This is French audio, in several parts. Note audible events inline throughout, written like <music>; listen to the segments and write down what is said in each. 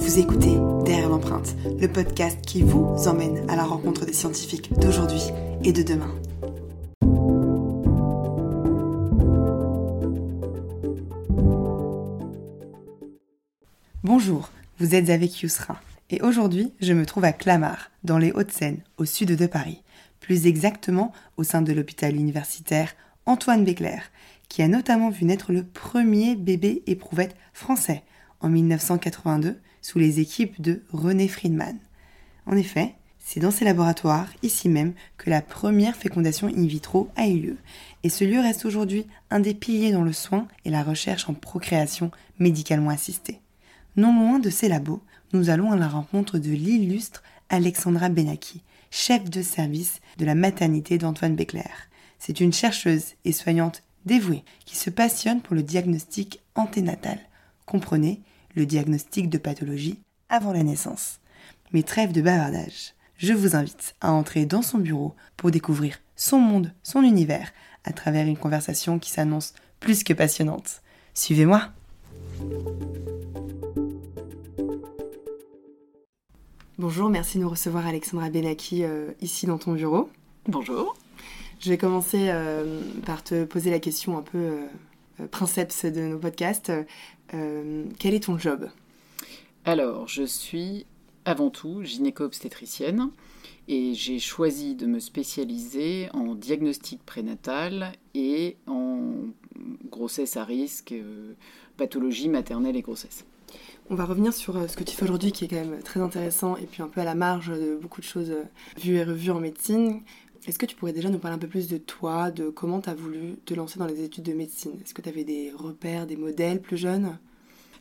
Vous écoutez Derrière l'empreinte, le podcast qui vous emmène à la rencontre des scientifiques d'aujourd'hui et de demain. Bonjour, vous êtes avec Yousra et aujourd'hui je me trouve à Clamart, dans les Hauts-de-Seine, au sud de Paris, plus exactement au sein de l'hôpital universitaire Antoine Béclair, qui a notamment vu naître le premier bébé éprouvette français en 1982 sous les équipes de René Friedman. En effet, c'est dans ces laboratoires, ici même, que la première fécondation in vitro a eu lieu, et ce lieu reste aujourd'hui un des piliers dans le soin et la recherche en procréation médicalement assistée. Non loin de ces labos, nous allons à la rencontre de l'illustre Alexandra Benaki, chef de service de la maternité d'Antoine Béclair. C'est une chercheuse et soignante dévouée qui se passionne pour le diagnostic anténatal. Comprenez le diagnostic de pathologie avant la naissance. Mais trêve de bavardage, je vous invite à entrer dans son bureau pour découvrir son monde, son univers, à travers une conversation qui s'annonce plus que passionnante. Suivez-moi Bonjour, merci de nous recevoir Alexandra Benaki euh, ici dans ton bureau. Bonjour. Je vais commencer euh, par te poser la question un peu euh, princeps de nos podcasts. quel est ton job? Alors, je suis avant tout gynéco-obstétricienne et j'ai choisi de me spécialiser en diagnostic prénatal et en grossesse à risque, pathologie maternelle et grossesse. On va revenir sur euh, ce que tu fais aujourd'hui qui est quand même très intéressant et puis un peu à la marge de beaucoup de choses euh, vues et revues en médecine. Est-ce que tu pourrais déjà nous parler un peu plus de toi, de comment tu as voulu te lancer dans les études de médecine? Est-ce que tu avais des repères, des modèles plus jeunes?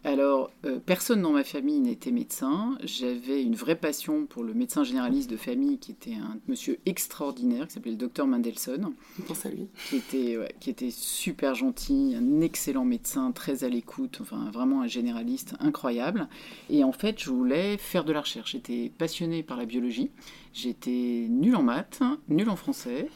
Alors, euh, personne dans ma famille n'était médecin. J'avais une vraie passion pour le médecin généraliste de famille qui était un monsieur extraordinaire qui s'appelait le docteur Mendelssohn. On pense à lui. Qui était, qui était super gentil, un excellent médecin, très à l'écoute, enfin vraiment un généraliste incroyable. Et en fait, je voulais faire de la recherche. J'étais passionnée par la biologie. J'étais nulle en maths, nulle en français,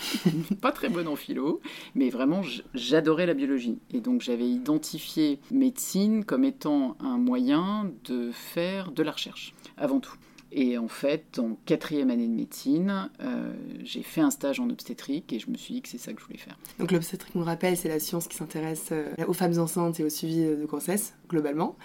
<laughs> pas très bonne en philo, mais vraiment j'adorais la biologie. Et donc j'avais identifié médecine comme étant un moyen de faire de la recherche, avant tout. Et en fait, en quatrième année de médecine, euh, j'ai fait un stage en obstétrique et je me suis dit que c'est ça que je voulais faire. Donc l'obstétrique, on le rappelle, c'est la science qui s'intéresse euh, aux femmes enceintes et au suivi de grossesse, globalement.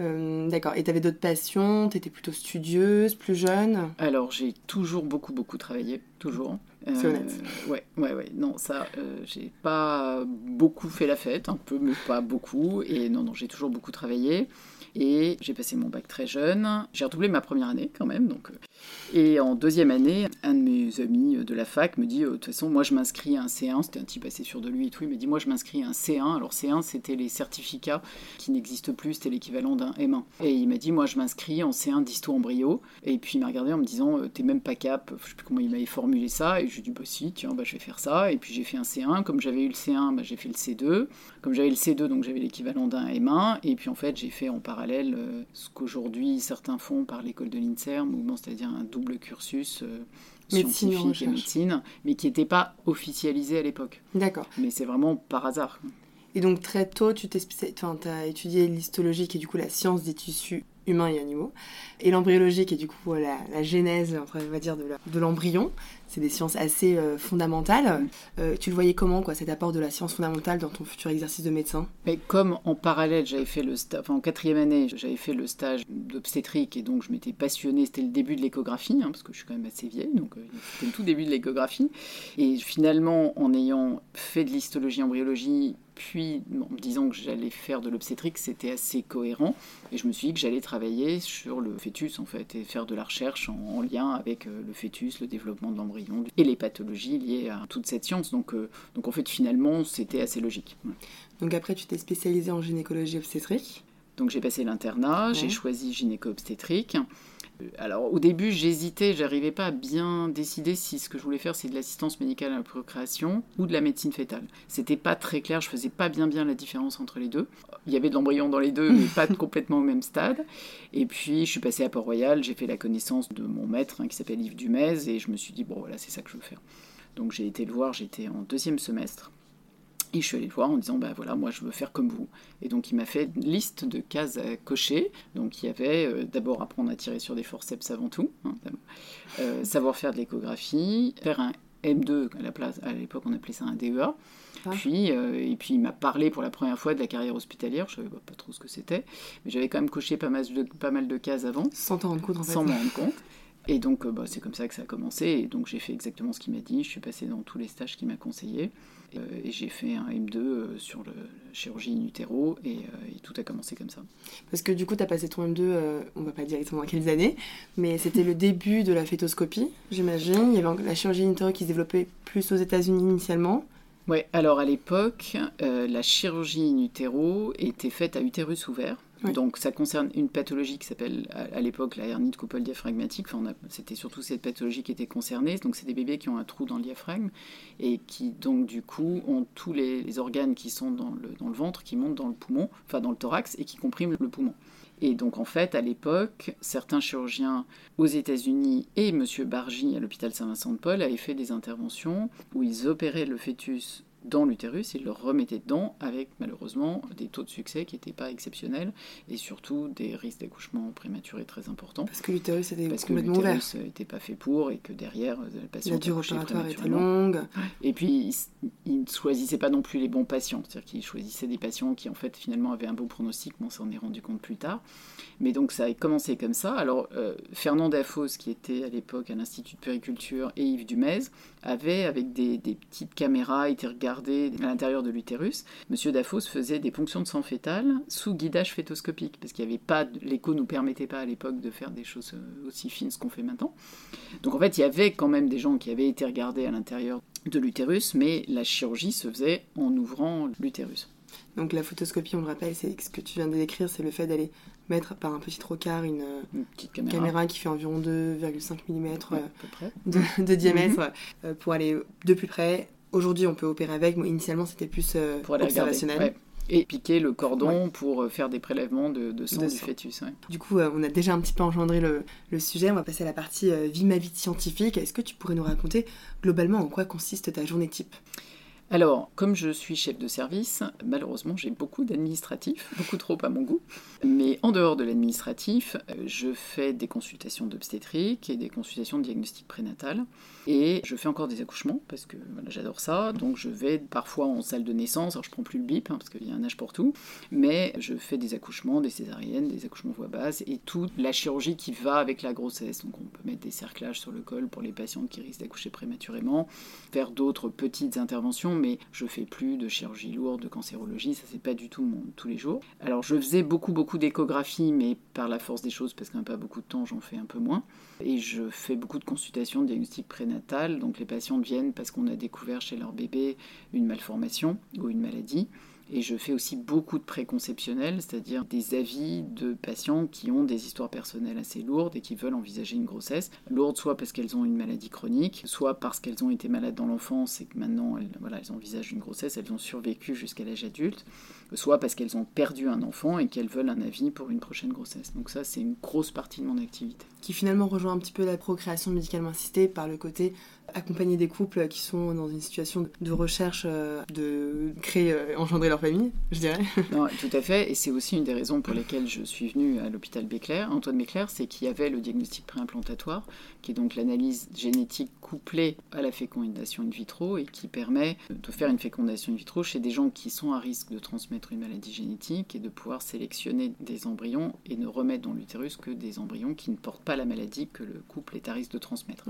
Euh, d'accord. Et tu avais d'autres passions? Tu étais plutôt studieuse, plus jeune? Alors, j'ai toujours beaucoup, beaucoup travaillé. Toujours. C'est honnête. Euh, ouais, ouais, ouais. Non, ça, euh, j'ai pas beaucoup fait la fête, un peu, mais pas beaucoup. Et non, non, j'ai toujours beaucoup travaillé. Et j'ai passé mon bac très jeune. J'ai redoublé ma première année quand même. Donc, euh. Et en deuxième année, un de mes amis de la fac me dit De toute façon, moi je m'inscris à un C1. C'était un type assez sûr de lui et tout. Il me dit Moi je m'inscris à un C1. Alors C1, c'était les certificats qui n'existent plus. C'était l'équivalent d'un M1. Et il m'a dit Moi je m'inscris en C1 d'histo-embryo. Et puis il m'a regardé en me disant T'es même pas cap. Je sais plus comment il m'avait formulé ça. Et je lui ai dit Bah si, tiens, bah, je vais faire ça. Et puis j'ai fait un C1. Comme j'avais eu le C1, bah, j'ai fait le C2. Comme j'avais le C2, donc j'avais l'équivalent d'un M1. Et puis en fait, j'ai fait en parallèle euh, ce qu'aujourd'hui certains font par l'école de l'INSERM, c'est-à-dire un double cursus euh, scientifique et médecine, mais qui n'était pas officialisé à l'époque. D'accord. Mais c'est vraiment par hasard. Et donc très tôt, tu as étudié l'histologie, qui est du coup la science des tissus humains et animaux, et l'embryologie, qui est du coup la, la genèse, on va dire, de l'embryon c'est des sciences assez euh, fondamentales. Euh, tu le voyais comment, quoi, cet apport de la science fondamentale dans ton futur exercice de médecin? Mais comme en parallèle, j'avais fait le stage, enfin en quatrième année, j'avais fait le stage d'obstétrique et donc je m'étais passionnée, c'était le début de l'échographie, hein, parce que je suis quand même assez vieille, donc euh, c'était le tout début de l'échographie. Et finalement, en ayant fait de l'histologie, embryologie, puis en me disant que j'allais faire de l'obstétrique, c'était assez cohérent. Et je me suis dit que j'allais travailler sur le fœtus, en fait, et faire de la recherche en, lien avec le fœtus, le développement de l'embryon et les pathologies liées à toute cette science. Donc, euh, donc en fait, finalement, c'était assez logique. Donc après, tu t'es spécialisée en gynécologie obstétrique Donc j'ai passé l'internat, j'ai choisi gynéco-obstétrique. Euh, alors au début j'hésitais, j'arrivais pas à bien décider si ce que je voulais faire c'est de l'assistance médicale à la procréation ou de la médecine fétale. C'était pas très clair, je faisais pas bien bien la différence entre les deux. Il y avait de l'embryon dans les deux mais pas <laughs> complètement au même stade. Et puis je suis passée à Port-Royal, j'ai fait la connaissance de mon maître hein, qui s'appelle Yves Dumez et je me suis dit bon voilà c'est ça que je veux faire. Donc j'ai été le voir, j'étais en deuxième semestre. Et je suis allée le voir en disant, bah voilà, moi je veux faire comme vous. Et donc il m'a fait une liste de cases à cocher. Donc il y avait euh, d'abord apprendre à tirer sur des forceps avant tout, hein, euh, savoir faire de l'échographie, faire un M2 à la place, à l'époque on appelait ça un DEA. Ah. Puis, euh, et puis il m'a parlé pour la première fois de la carrière hospitalière, je ne savais pas trop ce que c'était, mais j'avais quand même coché pas mal de, pas mal de cases avant. Sans t'en rendre compte en fait. Sans m'en rendre compte. Et donc bah, c'est comme ça que ça a commencé, et donc j'ai fait exactement ce qu'il m'a dit, je suis passée dans tous les stages qu'il m'a conseillé. Euh, et j'ai fait un M2 euh, sur la chirurgie in utero euh, et, tout a commencé comme ça. Parce que du coup, tu as passé ton M2, on va pas dire exactement dans quelles années, mais c'était le début de la fétoscopie, j'imagine. Il y avait la chirurgie in utero qui se développait plus aux États-Unis initialement. Oui, alors à l'époque, la chirurgie in utero était faite à utérus ouvert. Donc ça concerne une pathologie qui s'appelle à, l'époque la hernie de coupole diaphragmatique. Enfin, c'était surtout cette pathologie qui était concernée. Donc c'est des bébés qui ont un trou dans le diaphragme et qui donc du coup ont tous les, organes qui sont dans le, ventre qui montent dans le poumon, enfin dans le thorax et qui compriment le poumon. Et donc en fait, à l'époque, certains chirurgiens aux États-Unis et M. Bargy à l'hôpital Saint-Vincent-de-Paul avaient fait des interventions où ils opéraient le fœtus dans l'utérus, il le remettait dedans avec malheureusement des taux de succès qui n'étaient pas exceptionnels et surtout des risques d'accouchement prématuré très importants. Parce que l'utérus était Parce complètement que l'utérus n'était pas fait pour et que derrière euh, la patient La durée opératoire était longue. Et puis il ne choisissait pas non plus les bons patients, c'est-à-dire qu'il choisissait des patients qui en fait finalement avaient un bon pronostic, mais on s'en est rendu compte plus tard. Mais donc ça a commencé comme ça. Alors euh, Fernand Dafos, qui était à l'époque à l'Institut de périculture, et Yves Dumez, avaient avec des, petites caméras été regardés à l'intérieur de l'utérus, Monsieur Dafos faisait des ponctions de sang fœtal sous guidage fétoscopique, parce qu'il n'y avait pas, l'écho nous permettait pas à l'époque de faire des choses euh, aussi fines ce qu'on fait maintenant. Donc en fait, il y avait quand même des gens qui avaient été regardés à l'intérieur de l'utérus, mais la chirurgie se faisait en ouvrant l'utérus. Donc la photoscopie, on le rappelle, c'est ce que tu viens de décrire, c'est le fait d'aller mettre par un petit trocard une, petite caméra. qui fait environ 2,5 mm euh, de, diamètre mhm. euh, pour aller de plus près Aujourd'hui, on peut opérer avec. Moi, initialement, c'était plus euh, pour observationnel. Et piquer le cordon pour euh, faire des prélèvements de, sang du fœtus. Du coup, euh, on a déjà un petit peu engendré le, sujet. On va passer à la partie vie ma vie scientifique. Est-ce que tu pourrais nous raconter globalement en quoi consiste ta journée type? Alors, comme je suis chef de service, malheureusement, j'ai beaucoup d'administratifs, <laughs> beaucoup trop à mon goût. Mais en dehors de l'administratif, je fais des consultations d'obstétrique et des consultations de diagnostic prénatal. Et je fais encore des accouchements parce que j'adore ça. Donc je vais parfois en salle de naissance. Alors je prends plus le bip hein, parce qu'il y a un âge pour tout. Mais je fais des accouchements, des césariennes, des accouchements voix basse et toute la chirurgie qui va avec la grossesse. Donc on peut mettre des cerclages sur le col pour les patientes qui risquent d'accoucher prématurément, faire d'autres petites interventions. Mais je fais plus de chirurgie lourde, de cancérologie. Ça c'est pas du tout mon tous les jours. Alors je faisais beaucoup beaucoup d'échographie, mais par la force des choses parce qu'on n'a pas beaucoup de temps, j'en fais un peu moins. Et je fais beaucoup de consultations de diagnostic prénatal donc les patients viennent parce qu'on a découvert chez leur bébé une malformation ou une maladie. Et je fais aussi beaucoup de préconceptionnels, c'est-à-dire des avis de patients qui ont des histoires personnelles assez lourdes et qui veulent envisager une grossesse. Lourde soit parce qu'elles ont une maladie chronique, soit parce qu'elles ont été malades dans l'enfance et que maintenant elles, elles envisagent une grossesse, elles ont survécu jusqu'à l'âge adulte, soit parce qu'elles ont perdu un enfant et qu'elles veulent un avis pour une prochaine grossesse. Donc ça, c'est une grosse partie de mon activité. Qui finalement rejoint un petit peu la procréation médicalement assistée par le côté accompagner des couples qui sont dans une situation de recherche euh, de créer, euh, engendrer leur famille, je dirais. <laughs> Non, tout à fait, et c'est aussi une des raisons pour lesquelles je suis venue à l'hôpital Béclair, Antoine Béclair, c'est qu'il y avait le diagnostic préimplantatoire, qui est donc l'analyse génétique couplée à la fécondation in vitro et qui permet de faire une fécondation in vitro chez des gens qui sont à risque de transmettre une maladie génétique et de pouvoir sélectionner des embryons et ne remettre dans l'utérus que des embryons qui ne portent pas la maladie que le couple est à risque de transmettre.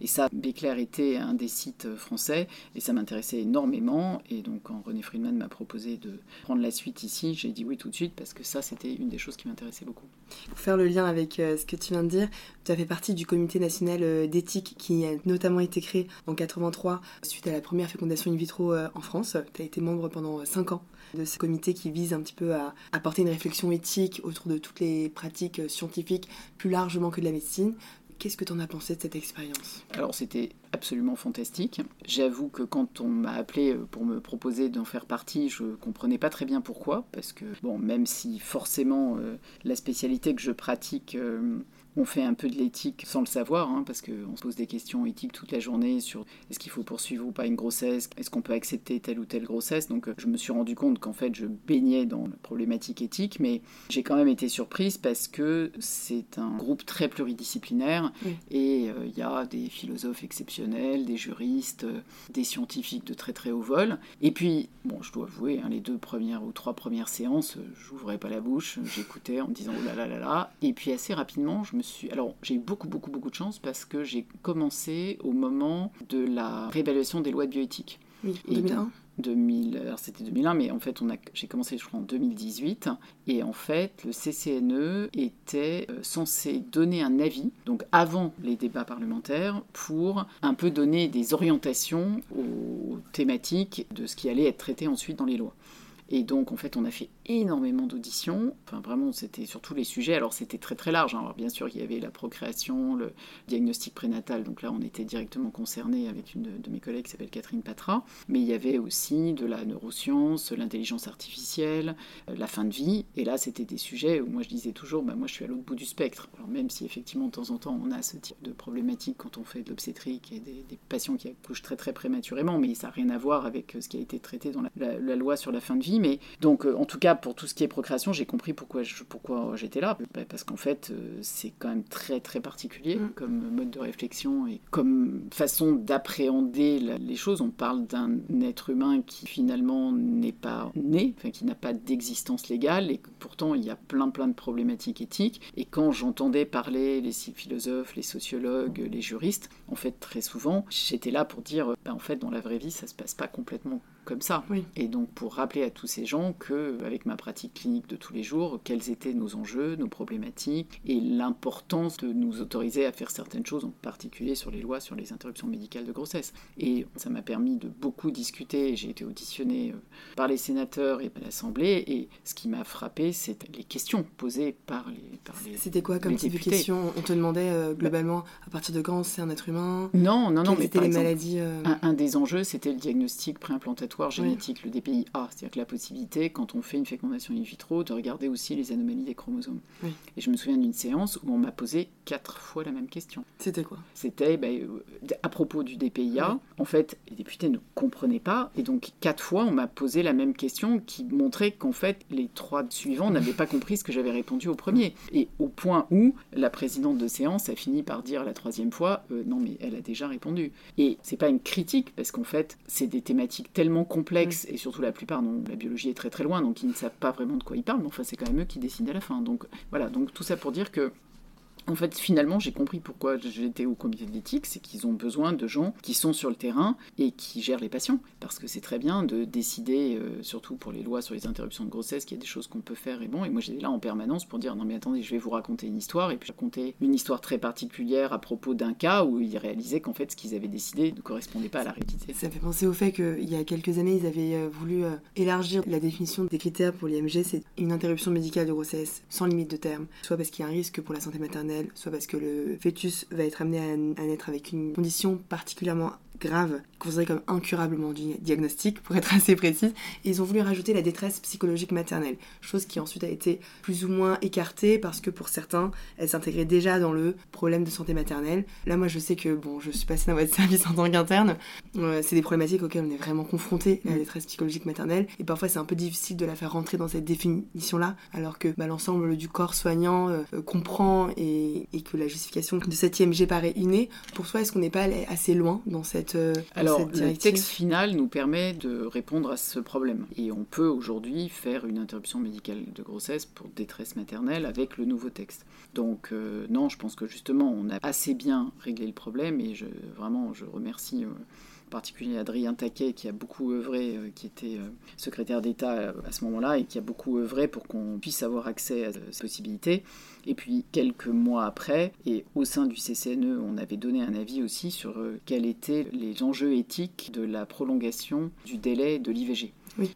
Et ça, Béclair était un des sites français et ça m'intéressait énormément. Et donc, quand René Friedman m'a proposé de prendre la suite ici, j'ai dit oui tout de suite parce que ça, c'était une des choses qui m'intéressait beaucoup. Pour faire le lien avec euh, ce que tu viens de dire, tu as fait partie du comité national euh, d'éthique qui a notamment été créé en 83 suite à la première fécondation in vitro euh, en France. Tu as été membre pendant 5 ans de ce comité qui vise un petit peu à apporter une réflexion éthique autour de toutes les pratiques scientifiques plus largement que de la médecine. Qu'est-ce que tu en as pensé de cette expérience? Alors c'était absolument fantastique. J'avoue que quand on m'a appelé euh, pour me proposer d'en faire partie, je comprenais pas très bien pourquoi, parce que bon, même si forcément euh, la spécialité que je pratique euh, on fait un peu de l'éthique sans le savoir, hein, parce qu'on se pose des questions éthiques toute la journée sur est-ce qu'il faut poursuivre ou pas une grossesse, est-ce qu'on peut accepter telle ou telle grossesse. Donc je me suis rendu compte qu'en fait je baignais dans la problématique éthique, mais j'ai quand même été surprise parce que c'est un groupe très pluridisciplinaire et euh, il y a des philosophes exceptionnels, des juristes, euh, des scientifiques de très très haut vol. Et puis, bon, je dois avouer, hein, les deux premières ou trois premières séances, euh, j'ouvrais pas la bouche, j'écoutais en me disant oh là là là là. Et puis assez rapidement, je me alors, j'ai eu beaucoup, beaucoup, beaucoup de chance parce que j'ai commencé au moment de la réévaluation des lois de bioéthique. Oui, en 2001 2000, alors c'était 2001, mais en fait, on a, j'ai commencé, je crois, en 2018. Et en fait, le CCNE était euh, censé donner un avis, donc avant les débats parlementaires, pour un peu donner des orientations aux thématiques de ce qui allait être traité ensuite dans les lois. Et donc, en fait, on a fait énormément d'auditions. Enfin, vraiment, c'était sur tous les sujets. Alors, c'était très très large. Hein. Alors, bien sûr, il y avait la procréation, le diagnostic prénatal. Donc là, on était directement concerné avec une de mes collègues qui s'appelle Catherine Patra. Mais il y avait aussi de la neuroscience, l'intelligence artificielle, euh, la fin de vie. Et là, c'était des sujets où moi, je disais toujours, bah, moi, je suis à l'autre bout du spectre. Alors, même si effectivement, de temps en temps, on a ce type de problématique quand on fait de l'obstétrique et des, patients qui accouchent très très prématurément, mais ça n'a rien à voir avec euh, ce qui a été traité dans la loi sur la fin de vie. Mais donc, euh, en tout cas, pour tout ce qui est procréation, j'ai compris pourquoi, pourquoi j'étais là. Bah, parce qu'en fait, euh, c'est quand même très très particulier mm. comme mode de réflexion et comme façon d'appréhender les choses. On parle d'un être humain qui finalement n'est pas né, enfin, qui n'a pas d'existence légale et pourtant il y a plein plein de problématiques éthiques. Et quand j'entendais parler les philosophes, les sociologues, les juristes, en fait très souvent, j'étais là pour dire, bah, en fait dans la vraie vie ça se passe pas complètement comme ça. Et donc pour rappeler à tous ces gens que, avec ma pratique clinique de tous les jours, quels étaient nos enjeux, nos problématiques et l'importance de nous autoriser à faire certaines choses, en particulier sur les lois sur les interruptions médicales de grossesse. Et ça m'a permis de beaucoup discuter. J'ai été auditionné euh, par les sénateurs et par l'Assemblée. Et ce qui m'a frappé, c'est les questions posées par les. Par les C'était quoi comme type de questions? On te demandait euh, globalement à partir de quand c'est un être humain? Non, non, non. mais c'était les maladies euh, un, des enjeux, c'était le diagnostic préimplantatoire génétique, le DPIA, c'est-à-dire que la possibilité, quand on fait une fécondation in vitro, de regarder aussi les anomalies des chromosomes. Et je me souviens d'une séance où on m'a posé quatre fois la même question. C'était quoi? C'était ben, euh, à propos du DPIA. En fait, les députés ne comprenaient pas, et donc quatre fois on m'a posé la même question qui montrait qu'en fait les trois suivants n'avaient pas compris ce que j'avais répondu au premier. Et au point où la présidente de séance a fini par dire la troisième fois euh, non mais elle a déjà répondu. Et c'est pas une critique parce qu'en fait c'est des thématiques tellement complexes, et surtout la plupart, non, la biologie est très très loin, donc ils ne savent pas vraiment de quoi ils parlent, mais enfin c'est quand même eux qui décident à la fin. Donc voilà, donc tout ça pour dire que en fait, finalement, j'ai compris pourquoi j'étais au comité d'éthique, c'est qu'ils ont besoin de gens qui sont sur le terrain et qui gèrent les patients. Parce que c'est très bien de décider, euh, surtout pour les lois sur les interruptions de grossesse, qu'il y a des choses qu'on peut faire et bon. Et moi, j'étais là en permanence pour dire non, mais attendez, je vais vous raconter une histoire. Et puis, raconter une histoire très particulière à propos d'un cas où ils réalisaient qu'en fait, ce qu'ils avaient décidé ne correspondait pas à la réalité. Ça fait penser au fait qu'il y a quelques années, ils avaient euh, voulu euh, élargir la définition des critères pour l'IMG. C'est une interruption médicale de grossesse sans limite de terme, soit parce qu'il y a un risque pour la santé maternelle soit parce que le fœtus va être amené à, naître avec une condition particulièrement grave, considérée comme incurablement diagnostic, pour être <laughs> assez précise, et ils ont voulu rajouter la détresse psychologique maternelle, chose qui ensuite a été plus ou moins écartée parce que pour certains, elle s'intégrait déjà dans le problème de santé maternelle. Là, moi, je sais que, bon, je suis passée dans votre <laughs> service en tant qu'interne, euh, c'est des problématiques auxquelles on est vraiment confronté, la mm. détresse psychologique maternelle, et parfois c'est un peu difficile de la faire rentrer dans cette définition-là, alors que bah, l'ensemble du corps soignant euh, comprend et, et, que la justification de cette IMG paraît innée. Pour toi, est-ce qu'on n'est pas allé assez loin dans cette euh, Alors, le texte final nous permet de répondre à ce problème. Et on peut aujourd'hui faire une interruption médicale de grossesse pour détresse maternelle avec le nouveau texte. Donc, euh, non, je pense que justement, on a assez bien réglé le problème et je, vraiment, je remercie. Euh, en particulier Adrien Taquet qui a beaucoup œuvré, qui était secrétaire d'État à ce moment-là et qui a beaucoup œuvré pour qu'on puisse avoir accès à cette possibilité. Et puis quelques mois après, et au sein du CCNE, on avait donné un avis aussi sur euh, quels étaient les enjeux éthiques de la prolongation du délai de l'IVG.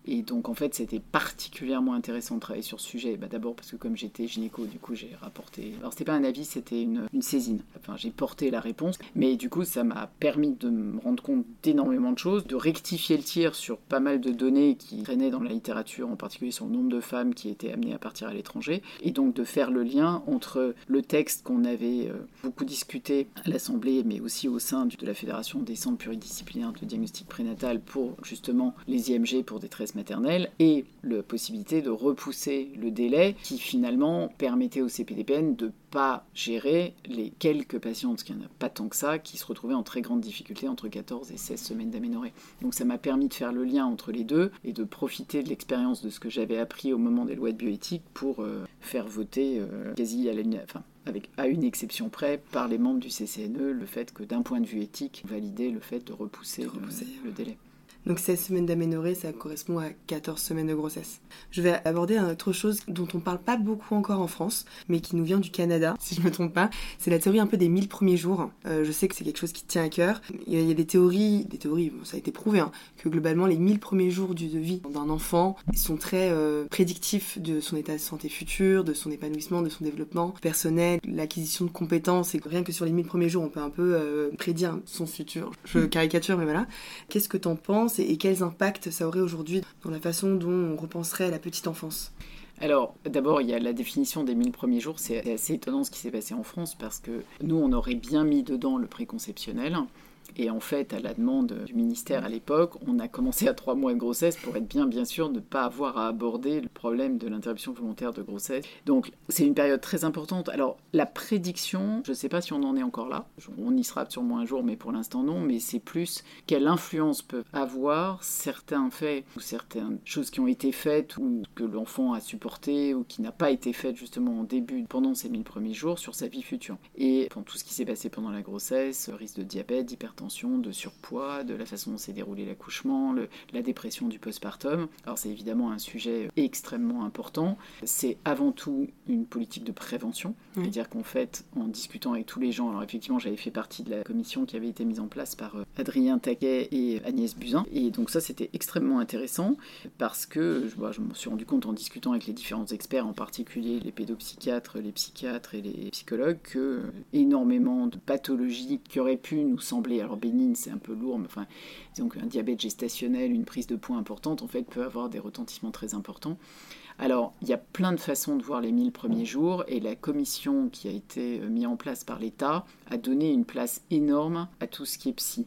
Et donc en fait c'était particulièrement intéressant de travailler sur ce sujet. Bah, D'abord parce que comme j'étais gynéco, du coup j'ai rapporté. Alors c'était pas un avis, c'était une, saisine. Enfin j'ai porté la réponse, mais du coup ça m'a permis de me rendre compte d'énormément de choses, de rectifier le tir sur pas mal de données qui traînaient dans la littérature, en particulier sur le nombre de femmes qui étaient amenées à partir à l'étranger, et donc de faire le lien entre le texte qu'on avait euh, beaucoup discuté à l'Assemblée, mais aussi au sein de la Fédération des centres pluridisciplinaires de diagnostic prénatal pour justement les IMG pour maternelle, et la possibilité de repousser le délai qui finalement permettait au CPDPN de pas gérer les quelques patientes, parce qu'il n'y en a pas tant que ça, qui se retrouvaient en très grande difficulté entre 14 et 16 semaines d'aménorrhée. Donc ça m'a permis de faire le lien entre les deux et de profiter de l'expérience de ce que j'avais appris au moment des lois de bioéthique pour euh, faire voter euh, quasi à la, enfin, avec, à une exception près, par les membres du CCNE, le fait que d'un point de vue éthique, valider le fait de repousser, repousser. Le, le délai. Donc 16 semaines d'aménorrhée, ça correspond à 14 semaines de grossesse. Je vais aborder une autre chose dont on parle pas beaucoup encore en France, mais qui nous vient du Canada, <laughs> si je me trompe pas. C'est la théorie un peu des 1000 premiers jours. Euh, je sais que c'est quelque chose qui tient à cœur. Il y a des théories, des théories, bon, ça a été prouvé, hein, que globalement les 1000 premiers jours de vie d'un enfant sont très euh, prédictifs de son état de santé futur, de son épanouissement, de son développement personnel, l'acquisition de compétences. Et rien que sur les 1000 premiers jours, on peut un peu euh, prédire son futur. Je caricature, mais voilà. Qu'est-ce que t'en penses et quels impacts ça aurait aujourd'hui dans la façon dont on repenserait à la petite enfance? Alors, d'abord, il y a la définition des 1000 premiers jours. C'est assez étonnant ce qui s'est passé en France parce que nous, on aurait bien mis dedans le préconceptionnel. Et en fait, à la demande du ministère à l'époque, on a commencé à trois mois de grossesse pour être bien, bien sûr, de ne pas avoir à aborder le problème de l'interruption volontaire de grossesse. Donc, c'est une période très importante. Alors, la prédiction, je ne sais pas si on en est encore là. On y sera sûrement un jour, mais pour l'instant, non. Mais c'est plus quelle influence peuvent avoir certains faits ou certaines choses qui ont été faites ou que l'enfant a supporté ou qui n'a pas été faite justement au début, pendant ces 1000 premiers jours, sur sa vie future. Et tout ce qui s'est passé pendant la grossesse, risque de diabète, de surpoids, de la façon dont s'est déroulé l'accouchement, la dépression du postpartum. Alors c'est évidemment un sujet extrêmement important. C'est avant tout une politique de prévention, c'est-à-dire qu'en fait, en discutant avec tous les gens, alors effectivement j'avais fait partie de la commission qui avait été mise en place par euh, Adrien Taquet et Agnès Buzyn, et donc ça c'était extrêmement intéressant parce que je, je me suis rendu compte en discutant avec les différents experts, en particulier les pédopsychiatres, les psychiatres et les psychologues, que énormément de pathologies qui auraient pu nous sembler alors bénigne, c'est un peu lourd, mais enfin, disons qu'un diabète gestationnel, une prise de poids importante, en fait, peut avoir des retentissements très importants. Alors, il y a plein de façons de voir les 1000 premiers jours, et la commission qui a été mise en place par l'État a donné une place énorme à tout ce qui est psy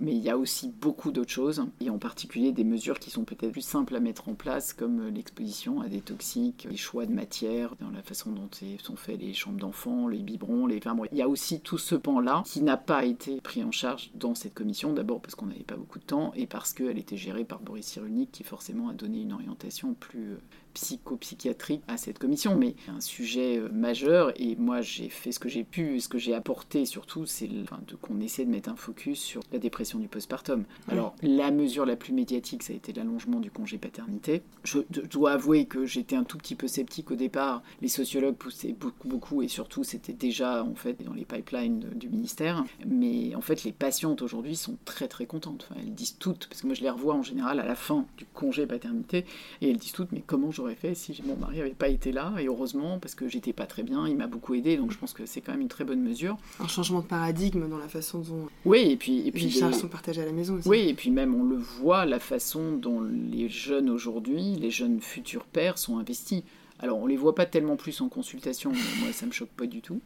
Mais il y a aussi beaucoup d'autres choses, et en particulier des mesures qui sont peut-être plus simples à mettre en place, comme l'exposition à des toxiques, les choix de matière, dans la façon dont sont faits les chambres d'enfants, les biberons, les... Enfin, il y a aussi tout ce pan-là qui n'a pas été pris en charge dans cette commission, d'abord parce qu'on n'avait pas beaucoup de temps, et parce qu'elle était gérée par Boris Cyrulnik, qui forcément a donné une orientation plus psychopsychiatrique à cette commission, mais un sujet euh, majeur. Et moi, j'ai fait ce que j'ai pu, ce que j'ai apporté surtout, c'est enfin, qu'on essaie de mettre un focus sur la dépression du postpartum. Alors, la mesure la plus médiatique, ça a été l'allongement du congé paternité. Je, dois avouer que j'étais un tout petit peu sceptique au départ. Les sociologues poussaient beaucoup, beaucoup, et surtout, c'était déjà en fait dans les pipelines du ministère. Mais en fait, les patientes aujourd'hui sont très très contentes. Enfin, elles disent toutes, parce que moi je les revois en général à la fin du congé paternité, et elles disent toutes, mais comment je j'aurais fait si mon mari n'avait pas été là. Et heureusement, parce que j'étais pas très bien, il m'a beaucoup aidé. Donc je pense que c'est quand même une très bonne mesure. Un changement de paradigme dans la façon dont oui, et puis, et puis les charges sont partagées à la maison aussi. Oui, et puis même on le voit, la façon dont les jeunes aujourd'hui, les jeunes futurs pères sont investis. Alors, on les voit pas tellement plus en consultation, mais moi, ça me choque pas du tout,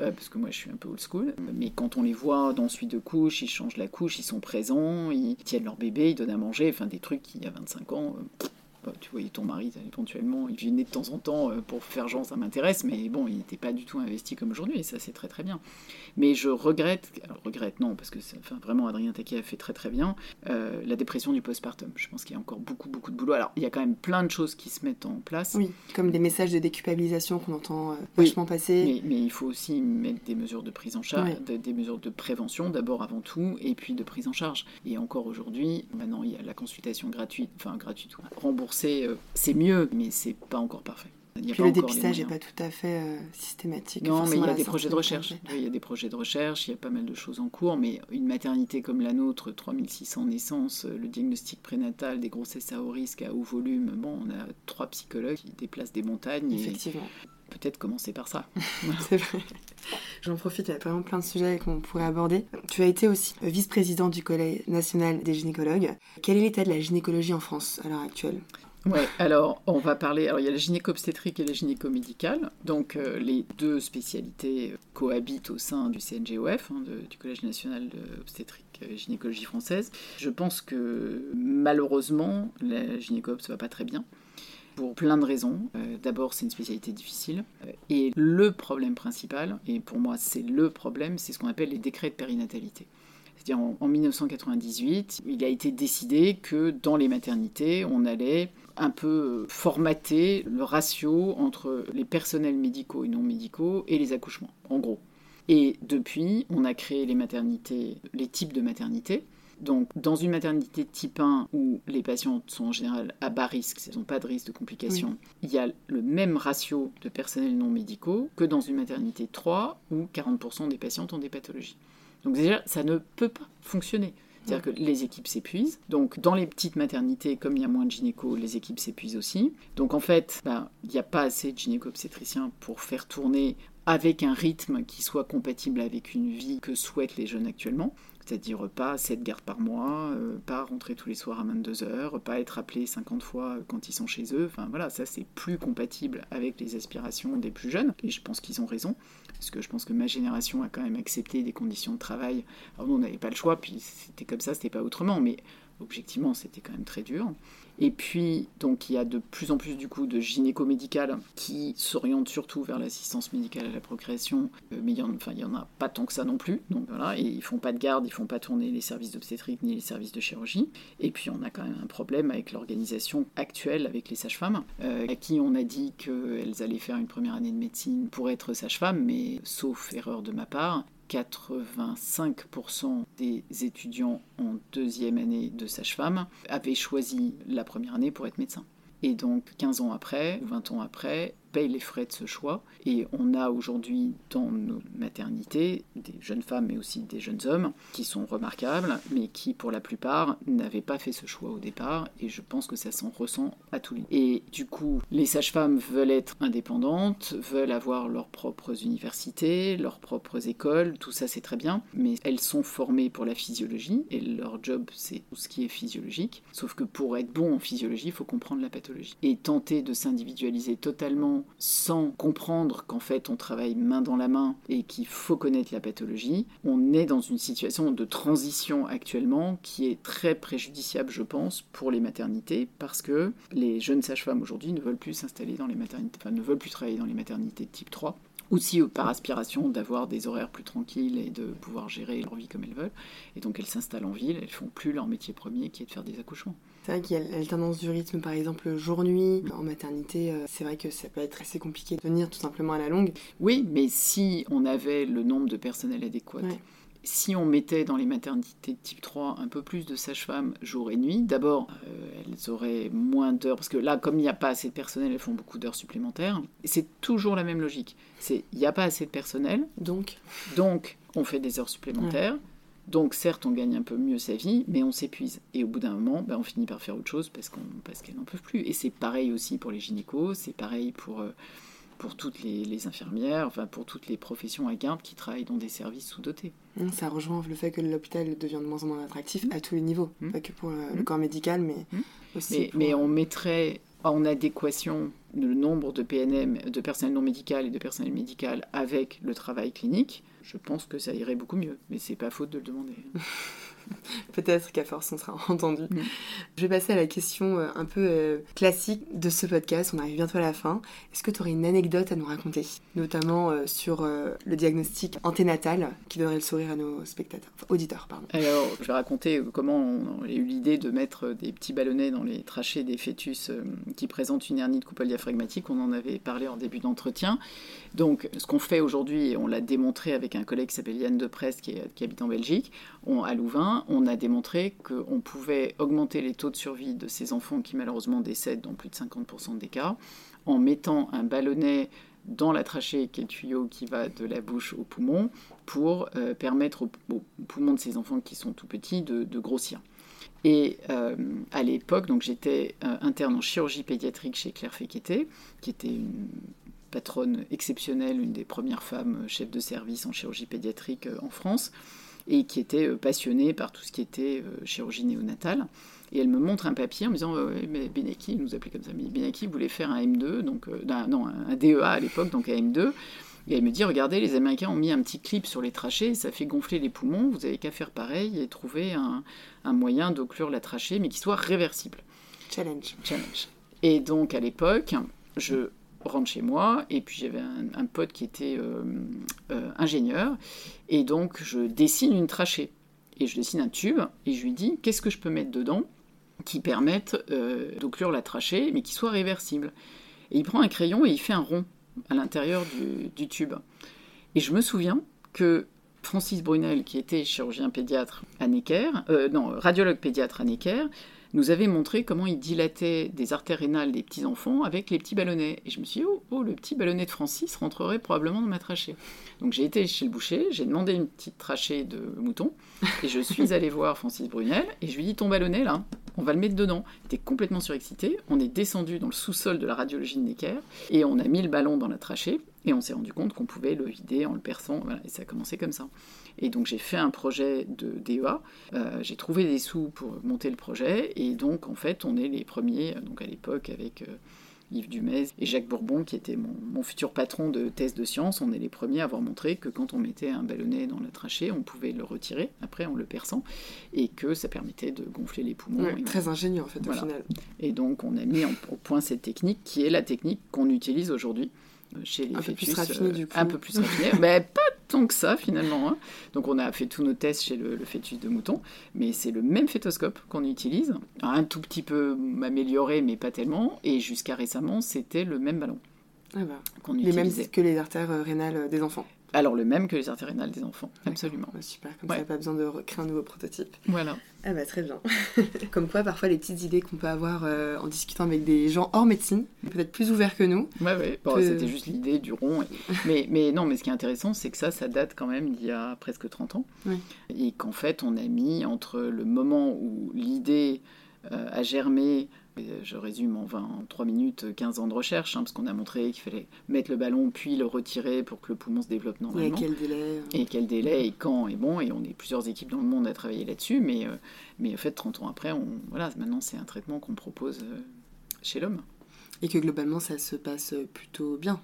euh, parce que moi, je suis un peu old school. Mais quand on les voit dans suite de couche, ils changent la couche, ils sont présents, ils tiennent leur bébé, ils donnent à manger, enfin des trucs qui, il y a 25 ans, euh, bah, tu voyais ton mari éventuellement, il venait de temps en temps euh, pour faire genre ça m'intéresse, mais bon, il n'était pas du tout investi comme aujourd'hui, et ça c'est très très bien. Mais je regrette, alors regrette non, parce que enfin, vraiment Adrien Taquet a fait très très bien, euh, la dépression du postpartum. Je pense qu'il y a encore beaucoup beaucoup de boulot. Alors il y a quand même plein de choses qui se mettent en place. Oui, comme des messages de déculpabilisation qu'on entend euh, vachement passer. Mais, il faut aussi mettre des mesures de prise en charge, des mesures de prévention d'abord avant tout, et puis de prise en charge. Et encore aujourd'hui, maintenant il y a la consultation gratuite, enfin gratuite, remboursée, euh, c'est mieux, mais c'est pas encore parfait Puis le dépistage n'est pas tout à fait euh, systématique. Non, mais il y a des projets de recherche. Oui, Il y a des projets de recherche, il y a pas mal de choses en cours, mais une maternité comme la nôtre, 3600 naissances, euh, le diagnostic prénatal des grossesses à haut risque à haut volume, bon, on a trois psychologues qui déplacent des montagnes et Effectivement, peut-être commencer par ça. <laughs> c'est vrai. J'en profite, il y a vraiment plein de sujets qu'on pourrait aborder. Tu as été aussi vice-président du Collège national des gynécologues. Quel est l'état de la gynécologie en France à l'heure actuelle? Ouais, alors on va parler. Alors il y a la gynéco-obstétrique et la gynéco-médicale. Donc euh, les deux spécialités euh, cohabitent au sein du CNGOF, hein, de- du Collège national d'obstétrique et gynécologie française. Je pense que malheureusement la gynéco-obs va pas très bien. Pour plein de raisons. Euh, D'abord, c'est une spécialité difficile. Euh, Et le problème principal, et pour moi c'est le problème, c'est ce qu'on appelle les décrets de périnatalité. C'est-à-dire en, en 1998, il a été décidé que dans les maternités, on allait un peu formater le ratio entre les personnels médicaux et non médicaux et les accouchements, en gros. Et depuis, on a créé les maternités, les types de maternités. Donc, dans une maternité type 1 où les patientes sont en général à bas risque, elles n'ont pas de risque de complications, il y a le même ratio de personnels non médicaux que dans une maternité 3 où 40% des patientes ont des pathologies. Donc déjà, ça ne peut pas fonctionner. C'est-à-dire que les équipes s'épuisent. Donc, dans les petites maternités, comme il y a moins de gynéco, les équipes s'épuisent aussi. Donc, en fait, ben, il n'y a pas assez de gynéco-obstétriciens pour faire tourner avec un rythme qui soit compatible avec une vie que souhaitent les jeunes actuellement. C'est-à-dire pas 7 gardes par mois, euh, pas rentrer tous les soirs à 22h, pas être appelé 50 fois quand ils sont chez eux. Enfin voilà, ça c'est plus compatible avec les aspirations des plus jeunes. Et je pense qu'ils ont raison. Parce que je pense que ma génération a quand même accepté des conditions de travail. Alors nous, on n'avait pas le choix, puis c'était comme ça, c'était pas autrement. Mais objectivement, c'était quand même très dur. Et puis, donc, il y a de plus en plus du coup de gynéco-médicales qui s'orientent surtout vers l'assistance médicale à la procréation, Euh, mais il y en, a pas tant que ça non plus. Donc voilà, et ils font pas de garde, ils font pas tourner les services d'obstétrique ni les services de chirurgie. Et puis, on a quand même un problème avec l'organisation actuelle avec les sages-femmes, euh, à qui on a dit qu'elles allaient faire une première année de médecine pour être sage-femme, mais sauf erreur de ma part, 85% des étudiants en deuxième année de sage-femme avaient choisi la première année pour être médecin. Et donc 15 ans après, ou 20 ans après, paye les frais de ce choix. Et on a aujourd'hui dans nos maternités des jeunes femmes, mais aussi des jeunes hommes, qui sont remarquables, mais qui pour la plupart n'avaient pas fait ce choix au départ. Et je pense que ça s'en ressent à tous les. Et du coup, les sages-femmes veulent être indépendantes, veulent avoir leurs propres universités, leurs propres écoles, tout ça c'est très bien, mais elles sont formées pour la physiologie et leur job c'est tout ce qui est physiologique. Sauf que pour être bon en physiologie, il faut comprendre la pathologie. Et tenter de s'individualiser totalement sans comprendre qu'en fait on travaille main dans la main et qu'il faut connaître la pathologie, on est dans une situation de transition actuellement qui est très préjudiciable, je pense, pour les maternités parce que les jeunes sages-femmes aujourd'hui ne veulent plus s'installer dans les maternités, enfin ne veulent plus travailler dans les maternités de type 3 aussi par aspiration d'avoir des horaires plus tranquilles et de pouvoir gérer leur vie comme elles veulent. Et donc elles s'installent en ville, elles font plus leur métier premier qui est de faire des accouchements. C'est vrai qu'il y a l'alternance du rythme, par exemple, jour-nuit. En maternité, euh, c'est vrai que ça peut être assez compliqué de tenir tout simplement à la longue. Oui, mais si on avait le nombre de personnel adéquat, Ouais. si on mettait dans les maternités de type 3 un peu plus de sages-femmes jour et nuit, d'abord, euh, elles auraient moins d'heures, parce que là, comme il n'y a pas assez de personnel, elles font beaucoup d'heures supplémentaires. C'est toujours la même logique. C'est il n'y a pas assez de personnel, Donc, donc on fait des heures supplémentaires. Donc certes, on gagne un peu mieux sa vie, mais on s'épuise. Et au bout d'un moment, ben, on finit par faire autre chose parce qu'on parce n'en peuvent plus. Et c'est pareil aussi pour les gynécos, c'est pareil pour, euh, pour toutes les, les infirmières, enfin pour toutes les professions à garde qui travaillent dans des services sous-dotés. hein, ça rejoint le fait que l'hôpital devient de moins en moins attractif à tous les niveaux. Mm. Pas que pour euh, le corps médical, mais aussi Mais, pour, mais euh, on mettrait en adéquation le nombre de PNM, de personnel non médical et de personnel médical avec le travail clinique, je pense que ça irait beaucoup mieux. Mais c'est pas faute de le demander. <laughs> <laughs> Peut-être qu'à force, on sera <laughs> entendu. Mm. Je vais passer à la question euh, un peu euh, classique de ce podcast. On arrive bientôt à la fin. Est-ce que tu aurais une anecdote à nous raconter? Notamment euh, sur le diagnostic anténatal qui donnerait le sourire à nos spectateurs, enfin, auditeurs, pardon. Alors, je vais raconter comment on a eu l'idée de mettre des petits ballonnets dans les trachées des fœtus qui présentent une hernie de coupole diaphragmatique. On en avait parlé en début d'entretien. Donc, ce qu'on fait aujourd'hui, et on l'a démontré avec un collègue qui s'appelle Yann Deprest, qui, est- qui habite en Belgique, on, à Louvain, 2020, on a démontré qu'on pouvait augmenter les taux de survie de ces enfants qui malheureusement décèdent dans plus de 50% des cas en mettant un ballonnet dans la trachée, qui est le tuyau qui va de la bouche au poumon, pour euh, permettre aux, poumons de ces enfants qui sont tout petits de, grossir. Et euh, à l'époque, donc j'étais euh, interne en chirurgie pédiatrique chez Claire Féqueté, qui était une patronne exceptionnelle, une des premières femmes chefs de service en chirurgie pédiatrique en France, et qui était passionnée par tout ce qui était chirurgie néonatale. Et elle me montre un papier en me disant mais Benaki, il nous appelait comme ça, mais Benaki voulait faire un M2, donc, euh, non, un DEA à l'époque, donc un M2. Et elle me dit regardez, les Américains ont mis un petit clip sur les trachées, ça fait gonfler les poumons, vous avez qu'à faire pareil et trouver un, un moyen d'occlure la trachée, mais qui soit réversible. Challenge. Challenge. Et donc à l'époque, je rentre chez moi et puis j'avais un, pote qui était euh, euh, ingénieur et donc je dessine une trachée et je dessine un tube et je lui dis qu'est-ce que je peux mettre dedans qui permettent euh, d'occlure la trachée, mais qui soit réversible? Et il prend un crayon et il fait un rond à l'intérieur du, tube. Et je me souviens que Francis Brunel, qui était chirurgien pédiatre à Necker, non, radiologue pédiatre à Necker, nous avait montré comment il dilatait des artères rénales des petits enfants avec les petits ballonnets. Et je me suis dit, oh, oh, le petit ballonnet de Francis rentrerait probablement dans ma trachée. Donc j'ai été chez le boucher, j'ai demandé une petite trachée de mouton, et je suis allée voir Francis Brunel, et je lui ai dit, ton ballonnet là, on va le mettre dedans. Il était complètement surexcité, on est descendu dans le sous-sol de la radiologie de Necker, et on a mis le ballon dans la trachée, et on s'est rendu compte qu'on pouvait le vider en le perçant, et ça a commencé comme ça. Et donc j'ai fait un projet de DEA, euh, j'ai trouvé des sous pour monter le projet, et donc en fait on est les premiers, donc à l'époque avec euh, Yves Dumez et Jacques Bourbon, qui était mon, futur patron de thèse de sciences, on est les premiers à avoir montré que quand on mettait un ballonnet dans la trachée, on pouvait le retirer après en le perçant, et que ça permettait de gonfler les poumons. très ingénieux en fait au final. Et donc on a mis au point cette technique qui est la technique qu'on utilise aujourd'hui chez les un Peu plus raffiné, euh, du coup. Un peu plus raffiné, <laughs> mais pas tant que ça finalement. Hein. Donc on a fait tous nos tests chez le, fœtus de mouton, mais c'est le même fétoscope qu'on utilise, un tout petit peu amélioré, mais pas tellement. Et jusqu'à récemment, c'était le même ballon. Ah bah. qu'on les mêmes que les artères euh, rénales euh, des enfants. Alors le même que les artères rénales des enfants, absolument. Bah, super, comme ça, pas besoin de créer un nouveau prototype. Voilà. Ah bah très bien. <laughs> comme quoi, parfois, les petites idées qu'on peut avoir euh, en discutant avec des gens hors médecine, peut-être plus ouverts que nous. Ouais, ouais. Bon, C'était juste l'idée du rond. <laughs> mais, mais non, mais ce qui est intéressant, c'est que ça, ça date quand même d'il y a presque 30 ans. Et qu'en fait, on a mis entre le moment où l'idée euh, a germé je résume en 20, 3 minutes, 15 ans de recherche, hein, parce qu'on a montré qu'il fallait mettre le ballon puis le retirer pour que le poumon se développe normalement. Et quel délai hein? Et quel délai et quand et bon. Et on est plusieurs équipes dans le monde à travailler là-dessus, mais, euh, mais en fait, 30 ans après, on, voilà, maintenant c'est un traitement qu'on propose euh, chez l'homme. Et que globalement, ça se passe plutôt bien.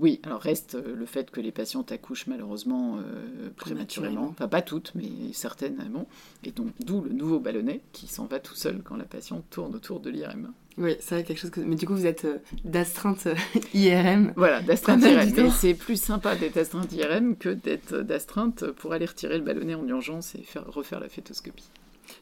Oui, alors reste euh, le fait que les patientes accouchent malheureusement euh, prématurément. Enfin, pas toutes, mais certaines, bon. Et donc, d'où le nouveau ballonnet qui s'en va tout seul quand la patiente tourne autour de l'IRM. Oui, c'est quelque chose que. Mais du coup, vous êtes euh, d'astreinte <laughs> IRM. Voilà, d'astreinte IRM. Mais c'est plus sympa d'être astreinte IRM que d'être d'astreinte pour aller retirer le ballonnet en urgence et faire, refaire la fétoscopie.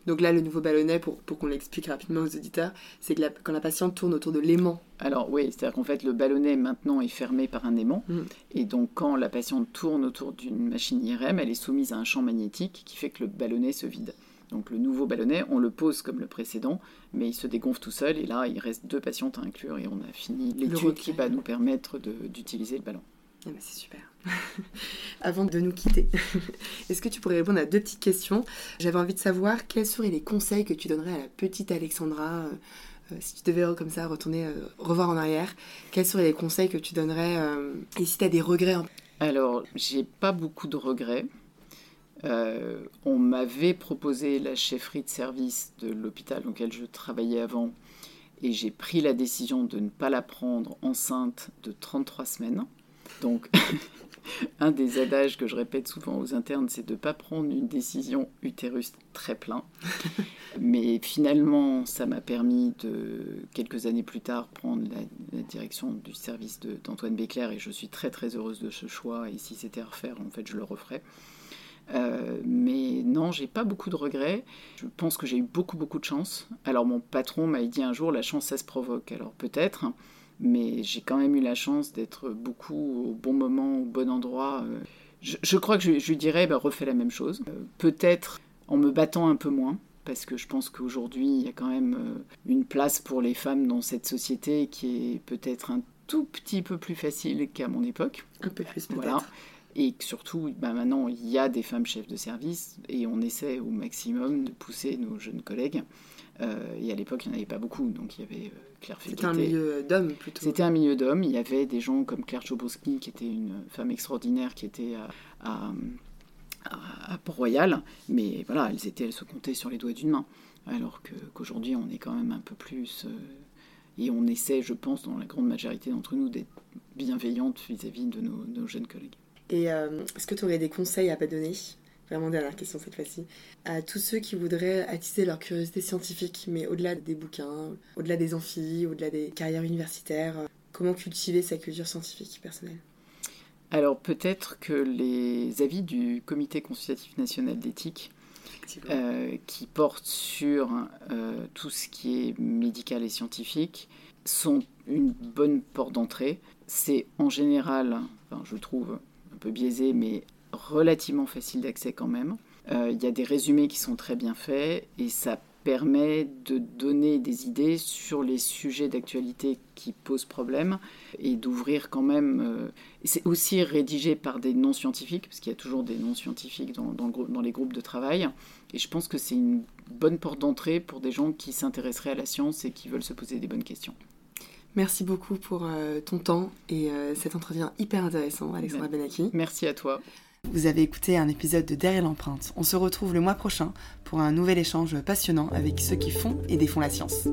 Donc là, le nouveau ballonnet, pour, pour qu'on l'explique rapidement aux auditeurs, c'est que quand la patiente tourne autour de l'aimant. Alors oui, c'est-à-dire qu'en fait, le ballonnet maintenant est fermé par un aimant. Mm. Et donc quand la patiente tourne autour d'une machine IRM, elle est soumise à un champ magnétique qui fait que le ballonnet se vide. Donc le nouveau ballonnet, on le pose comme le précédent, mais il se dégonfle tout seul. Et là, il reste deux patientes à inclure et on a fini l'étude qui va nous permettre d'utiliser le ballon. Ah bah, c'est super. <laughs> Avant de nous quitter, <laughs> est-ce que tu pourrais répondre à deux petites questions? J'avais envie de savoir quels seraient les conseils que tu donnerais à la petite Alexandra euh, euh, si tu devais comme ça retourner, euh, revoir en arrière. Quels seraient les conseils que tu donnerais Et si tu as des regrets Alors, j'ai pas beaucoup de regrets. on m'avait proposé la chefferie de service de l'hôpital dans lequel je travaillais avant et j'ai pris la décision de ne pas la prendre enceinte de 33 semaines. Donc, <laughs> un des adages que je répète souvent aux internes, c'est de ne pas prendre une décision utérus très plein. <laughs> Mais finalement, ça m'a permis de, quelques années plus tard, prendre la, direction du service d'Antoine Béclair et je suis très très heureuse de ce choix. Et si c'était à refaire, en fait, je le referais. Euh, mais non, j'ai pas beaucoup de regrets. Je pense que j'ai eu beaucoup beaucoup de chance. Alors mon patron m'a dit un jour la chance ça se provoque. Alors peut-être, mais j'ai quand même eu la chance d'être beaucoup au bon moment, au bon endroit. Euh. Je, crois que je, lui dirais, bah, refais la même chose. Euh, peut-être en me battant un peu moins parce que je pense qu'aujourd'hui, il y a quand même euh, une place pour les femmes dans cette société qui est peut-être un tout petit peu plus facile qu'à mon époque. Un peu plus peut-être. Voilà. Et surtout, bah maintenant, il y a des femmes chefs de service et on essaie au maximum de pousser nos jeunes collègues. Euh, et à l'époque, il n'y en avait pas beaucoup, donc il y avait Claire C'était un milieu d'hommes plutôt. C'était un milieu d'hommes. Il y avait des gens comme Claire Chobosky, qui était une femme extraordinaire, qui était à à Port-Royal, mais voilà, elles étaient, elles se comptaient sur les doigts d'une main. Alors qu'aujourd'hui, on est quand même un peu plus. Euh, et on essaie, je pense, dans la grande majorité d'entre nous, d'être bienveillantes vis-à-vis de nos, jeunes collègues. Et euh, est-ce que tu aurais des conseils à pas donner? Vraiment dernière question cette fois-ci. À tous ceux qui voudraient attiser leur curiosité scientifique, mais au-delà des bouquins, au-delà des amphis, au-delà des carrières universitaires, comment cultiver sa culture scientifique personnelle? Alors peut-être que les avis du Comité consultatif national d'éthique, euh, qui portent sur euh, tout ce qui est médical et scientifique, sont une bonne porte d'entrée. C'est en général, je trouve un peu biaisé, mais relativement facile d'accès quand même. Euh, il y a des résumés qui sont très bien faits et ça permet de donner des idées sur les sujets d'actualité qui posent problème et d'ouvrir quand même. Euh, c'est aussi rédigé par des non-scientifiques, parce qu'il y a toujours des non-scientifiques dans, dans, les groupes de travail. Et je pense que c'est une bonne porte d'entrée pour des gens qui s'intéresseraient à la science et qui veulent se poser des bonnes questions. Merci beaucoup pour euh, ton temps et euh, cet entretien hyper intéressant, Alexandra Benaki. Merci à toi. Vous avez écouté un épisode de Derrière l'empreinte. On se retrouve le mois prochain pour un nouvel échange passionnant avec ceux qui font et défont la science.